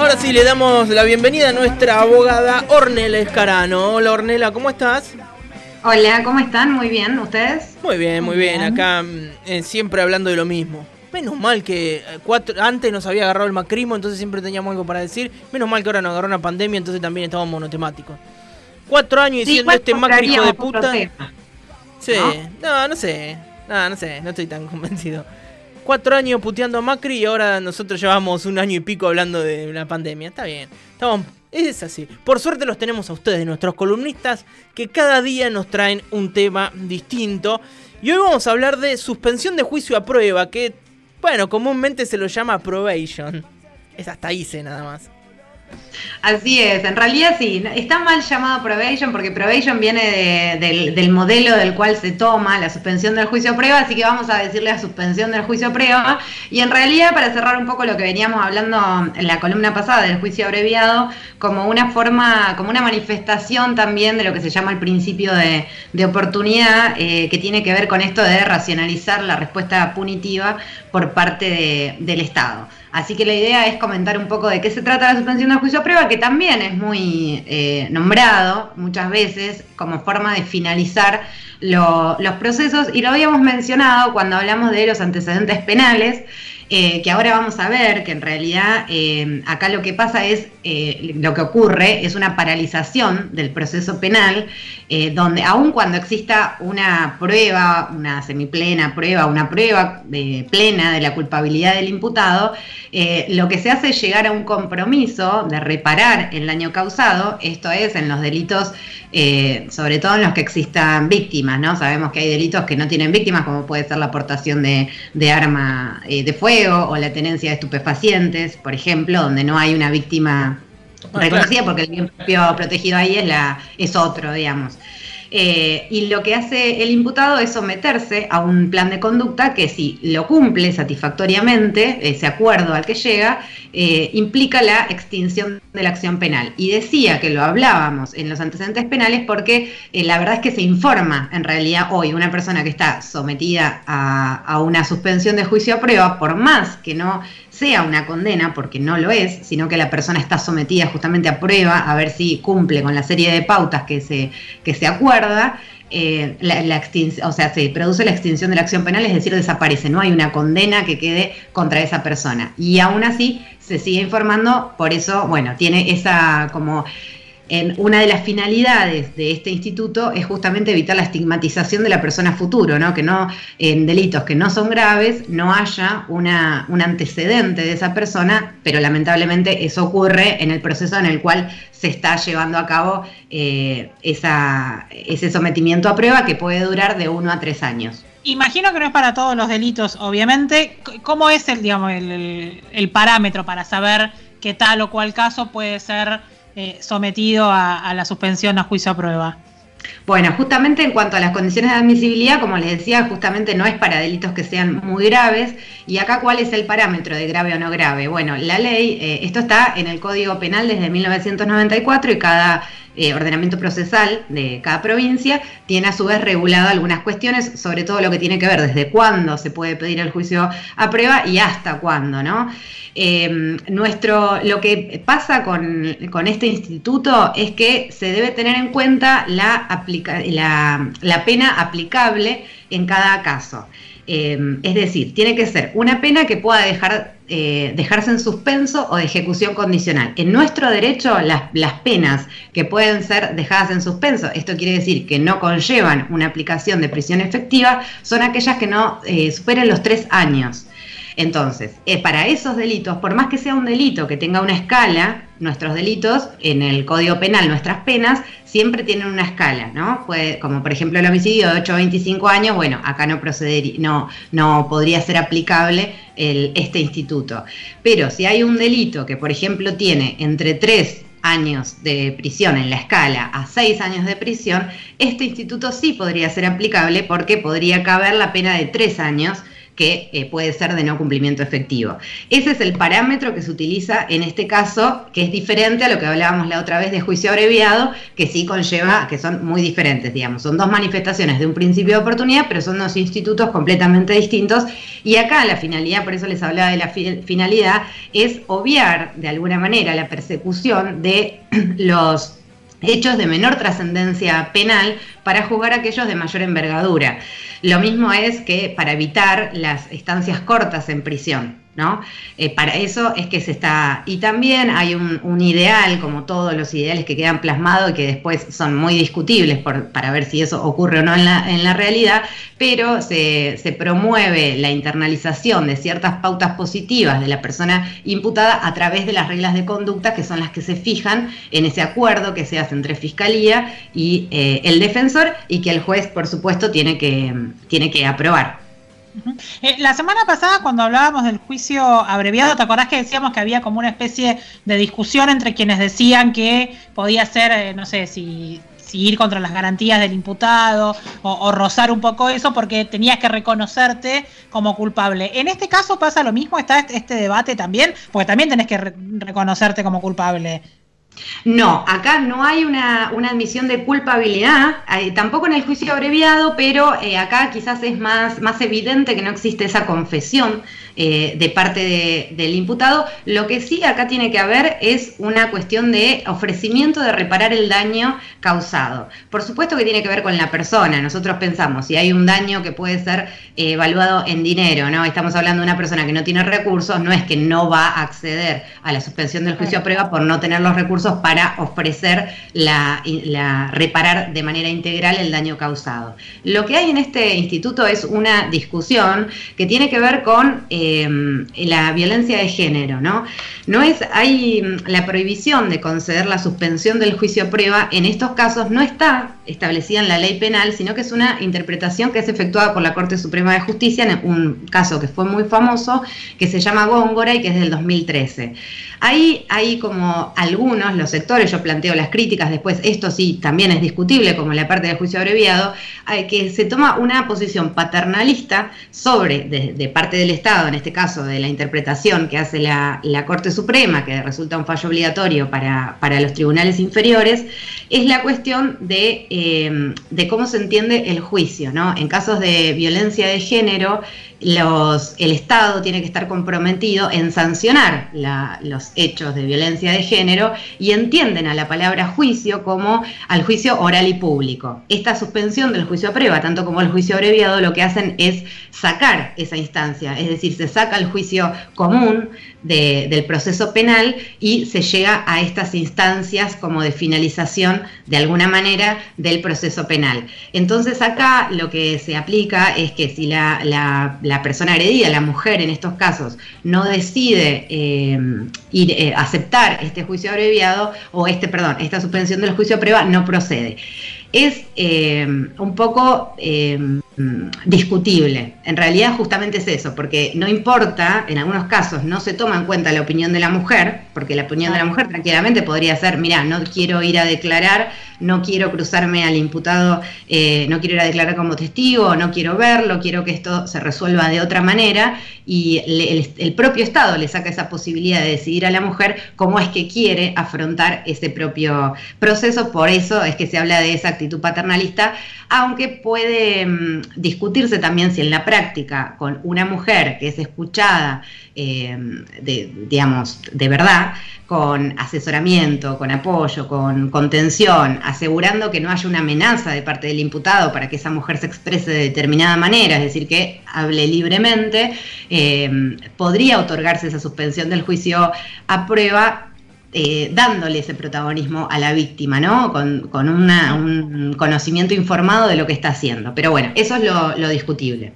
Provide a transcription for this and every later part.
Ahora sí, le damos la bienvenida a nuestra abogada Ornella Escarano. Hola Ornella, ¿cómo estás? Hola, ¿cómo están? Muy bien, ¿ustedes? Muy bien, muy bien. Acá mm, siempre hablando de lo mismo. Menos mal que eh, cuatro, antes nos había agarrado el macrismo, entonces siempre teníamos algo para decir. Menos mal que ahora nos agarró una pandemia, entonces también estábamos monotemáticos. Cuatro años diciendo este macri hijo de puta. Sí, ¿No? no, sé. No, no sé, no estoy tan convencido cuatro años puteando a Macri y ahora nosotros llevamos un año y pico hablando de la pandemia. Está bien. Estamos, es así. Por suerte los tenemos a ustedes, nuestros columnistas, que cada día nos traen un tema distinto. Y hoy vamos a hablar de suspensión de juicio a prueba, que, bueno, comúnmente se lo llama probation. Es hasta ahí, nada más. Así es, en realidad sí, está mal llamado probation porque probation viene del, modelo del cual se toma la suspensión del juicio a prueba, así que vamos a decirle a suspensión del juicio a prueba. Y en realidad, para cerrar un poco lo que veníamos hablando en la columna pasada del juicio abreviado, como una forma, como una manifestación también de lo que se llama el principio de, oportunidad, eh, que tiene que ver con esto de racionalizar la respuesta punitiva por parte del Estado. Así que la idea es comentar un poco de qué se trata la suspensión del juicio a prueba, que también es muy eh, nombrado muchas veces como forma de finalizar los procesos, y lo habíamos mencionado cuando hablamos de los antecedentes penales, eh, que ahora vamos a ver que en realidad eh, acá lo que pasa es, eh, lo que ocurre es una paralización del proceso penal, donde aun cuando exista una prueba, una semiplena prueba, una prueba plena de la culpabilidad del imputado, lo que se hace es llegar a un compromiso de reparar el daño causado, esto es en los delitos, sobre todo en los que existan víctimas, ¿no? Sabemos que hay delitos que no tienen víctimas, como puede ser la aportación de, de arma de fuego, o la tenencia de estupefacientes, por ejemplo, donde no hay una víctima reconocida porque el bien propio protegido ahí es, la, es otro, digamos. Eh, y lo que hace el imputado es someterse a un plan de conducta que si lo cumple satisfactoriamente, ese acuerdo al que llega, eh, implica la extinción de la acción penal. Y decía que lo hablábamos en los antecedentes penales porque eh, la verdad es que se informa en realidad hoy una persona que está sometida a, una suspensión de juicio a prueba, por más que no sea una condena, porque no lo es, sino que la persona está sometida justamente a prueba a ver si cumple con la serie de pautas que se, que se eh, la, o sea, se produce la extinción de la acción penal, es decir, desaparece, no hay una condena que quede contra esa persona. Y aún así se sigue informando, por eso, bueno, tiene esa como una de las finalidades de este instituto es justamente evitar la estigmatización de la persona futuro, ¿no? que no en delitos que no son graves no haya una, un antecedente de esa persona, pero lamentablemente eso ocurre en el proceso en el cual se está llevando a cabo eh, esa, ese sometimiento a prueba que puede durar de uno a tres años. Imagino que no es para todos los delitos, obviamente. ¿Cómo es el, digamos, el, el parámetro para saber que tal o cual caso puede ser eh, sometido a, la suspensión a juicio a prueba. Bueno, justamente en cuanto a las condiciones de admisibilidad, como les decía, justamente no es para delitos que sean muy graves. Y acá, ¿cuál es el parámetro de grave o no grave? Bueno, la ley, eh, esto está en el Código Penal desde 1994 y cada eh, ordenamiento procesal de cada provincia tiene a su vez regulado algunas cuestiones, sobre todo lo que tiene que ver desde cuándo se puede pedir el juicio a prueba y hasta cuándo, ¿no? Em, nuestro, lo que pasa con, este instituto es que se debe tener en cuenta la, pena aplicable en cada caso. Em, es decir, tiene que ser una pena que pueda dejar, eh, dejarse en suspenso o de ejecución condicional. En nuestro derecho, las, penas que pueden ser dejadas en suspenso, esto quiere decir que no conllevan una aplicación de prisión efectiva, son aquellas que no eh, superen los tres años. Entonces, eh, para esos delitos, por más que sea un delito que tenga una escala, nuestros delitos en el Código Penal, nuestras penas, siempre tienen una escala, ¿no? como por ejemplo el homicidio de 8 a 25 años, bueno, acá no procedería, no, no podría ser aplicable este instituto. Pero si hay un delito que, por ejemplo, tiene entre 3 años de prisión en la escala a seis años de prisión, este instituto sí podría ser aplicable porque podría caber la pena de tres años que eh, puede ser de no cumplimiento efectivo. Ese es el parámetro que se utiliza en este caso, que es diferente a lo que hablábamos la otra vez de juicio abreviado, que sí conlleva, que son muy diferentes, digamos. Son dos manifestaciones de un principio de oportunidad, pero son dos institutos completamente distintos. Y acá la finalidad, por eso les hablaba de la finalidad, es obviar de alguna manera la persecución de los hechos de menor trascendencia penal para juzgar aquellos de mayor envergadura. Lo mismo es que para evitar las estancias cortas en prisión. ¿No? Eh, para eso es que se está, y también hay un, ideal, como todos los ideales que quedan plasmados y que después son muy discutibles para ver si eso ocurre o no en la, realidad, pero se, promueve la internalización de ciertas pautas positivas de la persona imputada a través de las reglas de conducta que son las que se fijan en ese acuerdo que se hace entre Fiscalía y eh, el defensor y que el juez, por supuesto, tiene que, tiene que aprobar. Eh, la semana pasada, cuando hablábamos del juicio abreviado, ¿te acordás que decíamos que había como una especie de discusión entre quienes decían que podía ser, eh, no sé, si, ir contra las garantías del imputado o, rozar un poco eso porque tenías que reconocerte como culpable? En este caso pasa lo mismo, está este, este debate también, porque también tenés que reconocerte como culpable. No, acá no hay una, admisión de culpabilidad, tampoco en el juicio abreviado, pero eh, acá quizás es más, más evidente que no existe esa confesión eh, de parte del imputado. Lo que sí acá tiene que haber es una cuestión de ofrecimiento de reparar el daño causado. Por supuesto que tiene que ver con la persona. Nosotros pensamos, si hay un daño que puede ser eh, evaluado en dinero, ¿no? Estamos hablando de una persona que no tiene recursos, no es que no va a acceder a la suspensión del juicio a prueba por no tener los recursos para ofrecer la, reparar de manera integral el daño causado. Lo que hay en este instituto es una discusión que tiene que ver con eh, Em, la violencia de género, ¿no? No es, hay mm, la prohibición de conceder la suspensión del juicio a prueba en estos casos no está establecida en la ley penal, sino que es una interpretación que es efectuada por la Corte Suprema de Justicia en un caso que fue muy famoso, que se llama Góngora y que es del 2013. Ahí hay como algunos, los sectores, yo planteo las críticas, después esto sí también es discutible, como la parte del juicio abreviado, que se toma una posición paternalista sobre, de, parte del Estado, en este caso de la interpretación que hace la, Corte Suprema, que resulta un fallo obligatorio para, los tribunales inferiores, es la cuestión de, eh, de cómo se entiende el juicio. ¿no? En casos de violencia de género, los, el Estado tiene que estar comprometido en sancionar los hechos de violencia de género y entienden a la palabra juicio como al juicio oral y público. Esta suspensión del juicio prueba, tanto como el juicio abreviado, lo que hacen es sacar esa instancia, es decir, se saca el juicio común del proceso penal y se llega a estas instancias como de finalización de alguna manera del proceso penal. Entonces acá lo que se aplica es que si la, la, persona agredida, la mujer en estos casos, no decide eh, ir, eh, aceptar este juicio abreviado o este, perdón, esta suspensión del juicio a prueba, no procede es eh, un poco discutible. En realidad justamente es eso, porque no importa, en algunos casos no se toma en cuenta la opinión de la mujer, porque la opinión de la mujer tranquilamente podría ser, mira, no quiero ir a declarar, no quiero cruzarme al imputado, eh, no quiero ir a declarar como testigo, no quiero verlo, quiero que esto se resuelva de otra manera, y el, propio Estado le saca esa posibilidad de decidir a la mujer cómo es que quiere afrontar ese propio proceso, por eso es que se habla de esa actitud paternalista, aunque puede mm, discutirse también si en la práctica con una mujer que es escuchada, eh, de, digamos, de verdad, con asesoramiento, con apoyo, con contención, asegurando que no haya una amenaza de parte del imputado para que esa mujer se exprese de determinada manera, es decir, que hable libremente, eh, podría otorgarse esa suspensión del juicio a prueba eh, dándole ese protagonismo a la víctima, ¿no? Con, un conocimiento informado de lo que está haciendo. Pero bueno, eso es lo, discutible.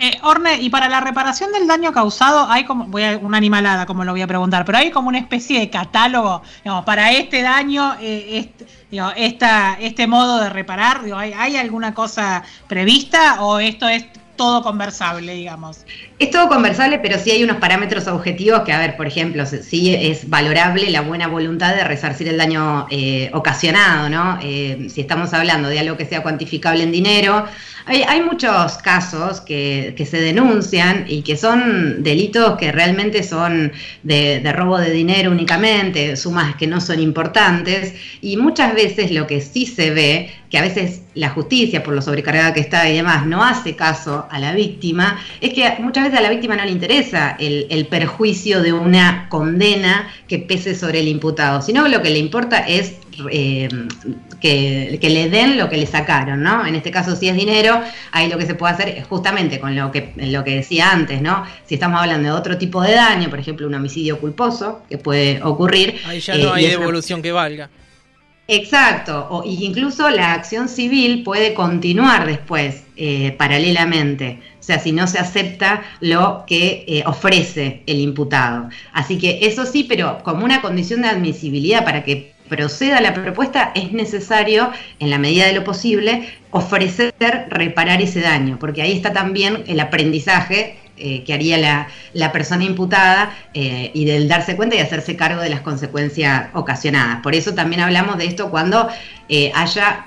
Eh, Orne, y para la reparación del daño causado hay como, voy a una animalada como lo voy a preguntar, pero hay como una especie de catálogo, digamos, para este daño, este, este modo de reparar, ¿hay, ¿hay alguna cosa prevista o esto es todo conversable, digamos. Es todo conversable, pero sí hay unos parámetros objetivos que, a ver, por ejemplo, sí es valorable la buena voluntad de resarcir el daño eh, ocasionado, ¿no? Eh, si estamos hablando de algo que sea cuantificable en dinero, hay, muchos casos que, se denuncian y que son delitos que realmente son de, robo de dinero únicamente, sumas que no son importantes, y muchas veces lo que sí se ve, que a veces la justicia, por lo sobrecargada que está y demás, no hace caso a la víctima, es que muchas veces a la víctima no le interesa el, perjuicio de una condena que pese sobre el imputado, sino lo que le importa es eh, que, le den lo que le sacaron, ¿no? En este caso, si es dinero, ahí lo que se puede hacer es justamente con lo que, lo que decía antes, ¿no? Si estamos hablando de otro tipo de daño, por ejemplo, un homicidio culposo que puede ocurrir. Ahí ya no eh, hay devolución que valga. Exacto, o incluso la acción civil puede continuar después, eh, paralelamente, o sea, si no se acepta lo que eh, ofrece el imputado. Así que eso sí, pero como una condición de admisibilidad para que proceda la propuesta, es necesario, en la medida de lo posible, ofrecer reparar ese daño, porque ahí está también el aprendizaje eh, que haría la, persona imputada eh, y del darse cuenta y hacerse cargo de las consecuencias ocasionadas. Por eso también hablamos de esto cuando eh, haya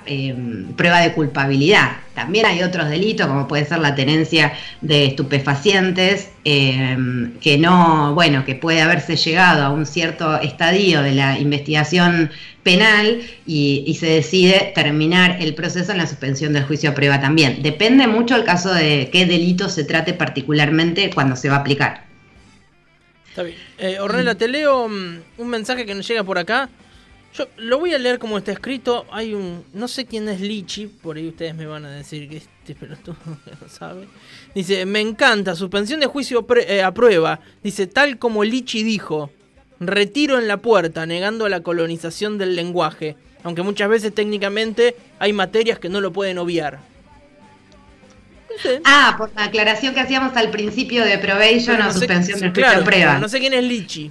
prueba de culpabilidad. También hay otros delitos, como puede ser la tenencia de estupefacientes, que no, bueno, que puede haberse llegado a un cierto estadio de la investigación penal y, se decide terminar el proceso en la suspensión del juicio a prueba también. Depende mucho el caso de qué delito se trate particularmente cuando se va a aplicar. Está bien. Eh, Ornella, te leo mm, un mensaje que nos llega por acá. Yo lo voy a leer como está escrito. Hay un. No sé quién es Lichi, por ahí ustedes me van a decir que este pelotudo no sabe. Dice: Me encanta, suspensión de juicio eh, a prueba. Dice: Tal como Lichi dijo. Retiro en la puerta, negando la colonización del lenguaje, aunque muchas veces técnicamente hay materias que no lo pueden obviar. Ah, por la aclaración que hacíamos al principio de probation o suspensión de claro, prueba. No sé quién es Lichi.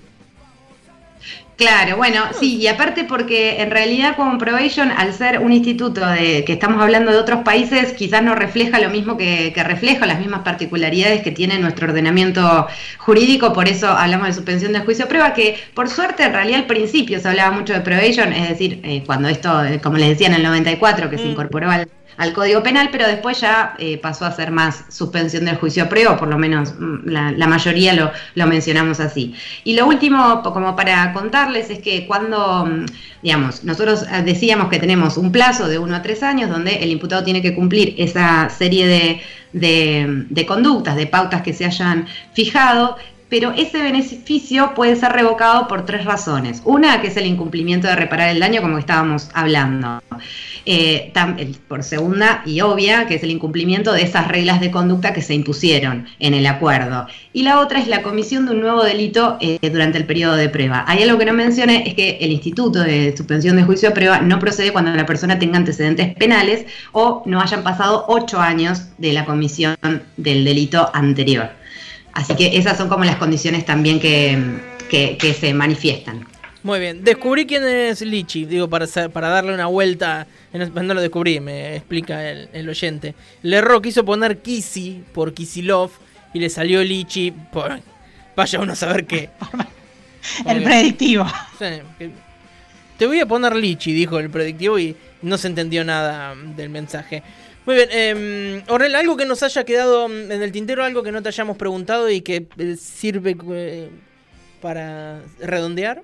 Claro, bueno, sí, y aparte porque en realidad como Probation, al ser un instituto de que estamos hablando de otros países, quizás no refleja lo mismo que, refleja, las mismas particularidades que tiene nuestro ordenamiento jurídico, por eso hablamos de suspensión de juicio prueba, que por suerte en realidad al principio se hablaba mucho de Probation, es decir, eh, cuando esto, eh, como les decía en el 94, que se mm. incorporó al al Código Penal, pero después ya eh, pasó a ser más suspensión del juicio preo, por lo menos mm, la, mayoría lo, lo, mencionamos así. Y lo último, como para contarles, es que cuando, mm, digamos, nosotros eh, decíamos que tenemos un plazo de uno a tres años donde el imputado tiene que cumplir esa serie de, de conductas, de pautas que se hayan fijado, pero ese beneficio puede ser revocado por tres razones. Una, que es el incumplimiento de reparar el daño, como estábamos hablando. Eh, por segunda y obvia, que es el incumplimiento de esas reglas de conducta que se impusieron en el acuerdo. Y la otra es la comisión de un nuevo delito eh, durante el periodo de prueba. Hay algo que no mencioné, es que el Instituto de Suspensión de Juicio de Prueba no procede cuando la persona tenga antecedentes penales o no hayan pasado ocho años de la comisión del delito anterior. Así que esas son como las condiciones también que, se manifiestan. Muy bien, descubrí quién es Lichi, digo, para, para darle una vuelta, no lo descubrí, me explica el, oyente. Le erró, quiso poner Kisi por Kisilov y le salió Lichi por... Vaya uno a saber qué. el predictivo. te voy a poner Lichi, dijo el predictivo y no se entendió nada del mensaje. Muy bien, eh, Ornel, algo que nos haya quedado mm, en el tintero, algo que no te hayamos preguntado y que eh, sirve eh, para redondear.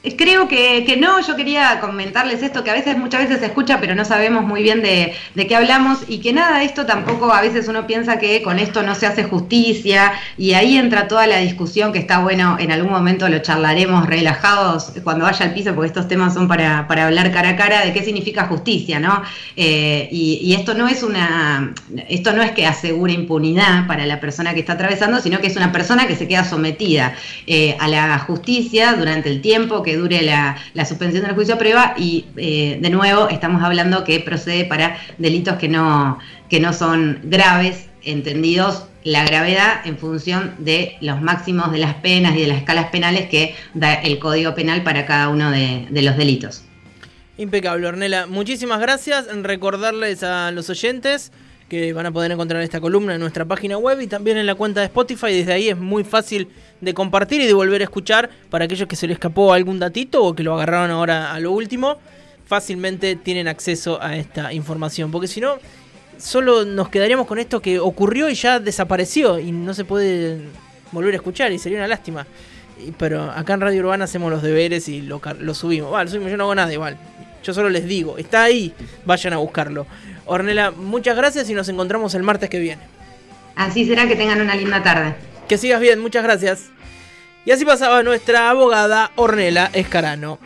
Creo que, no, yo quería comentarles esto, que a veces, muchas veces se escucha, pero no sabemos muy bien de, qué hablamos, y que nada, esto tampoco, a veces uno piensa que con esto no se hace justicia, y ahí entra toda la discusión que está bueno, en algún momento lo charlaremos relajados cuando vaya al piso, porque estos temas son para, hablar cara a cara de qué significa justicia, ¿no? Eh, y, esto no es una, esto no es que asegure impunidad para la persona que está atravesando, sino que es una persona que se queda sometida eh, a la justicia durante el tiempo que dure la, suspensión del juicio a prueba y eh, de nuevo estamos hablando que procede para delitos que no, que no son graves, entendidos la gravedad en función de los máximos de las penas y de las escalas penales que da el Código Penal para cada uno de, de los delitos. Impecable, Ornela. Muchísimas gracias. Recordarles a los oyentes que van a poder encontrar esta columna en nuestra página web y también en la cuenta de Spotify. Desde ahí es muy fácil de compartir y de volver a escuchar para aquellos que se les escapó algún datito o que lo agarraron ahora a lo último. Fácilmente tienen acceso a esta información. Porque si no, solo nos quedaríamos con esto que ocurrió y ya desapareció y no se puede volver a escuchar y sería una lástima. Pero acá en Radio Urbana hacemos los deberes y lo, lo subimos. Vale, lo subimos, yo no hago nada igual. Yo solo les digo, está ahí, vayan a buscarlo. Ornela, muchas gracias y nos encontramos el martes que viene. Así será que tengan una linda tarde. Que sigas bien, muchas gracias. Y así pasaba nuestra abogada Ornela Escarano.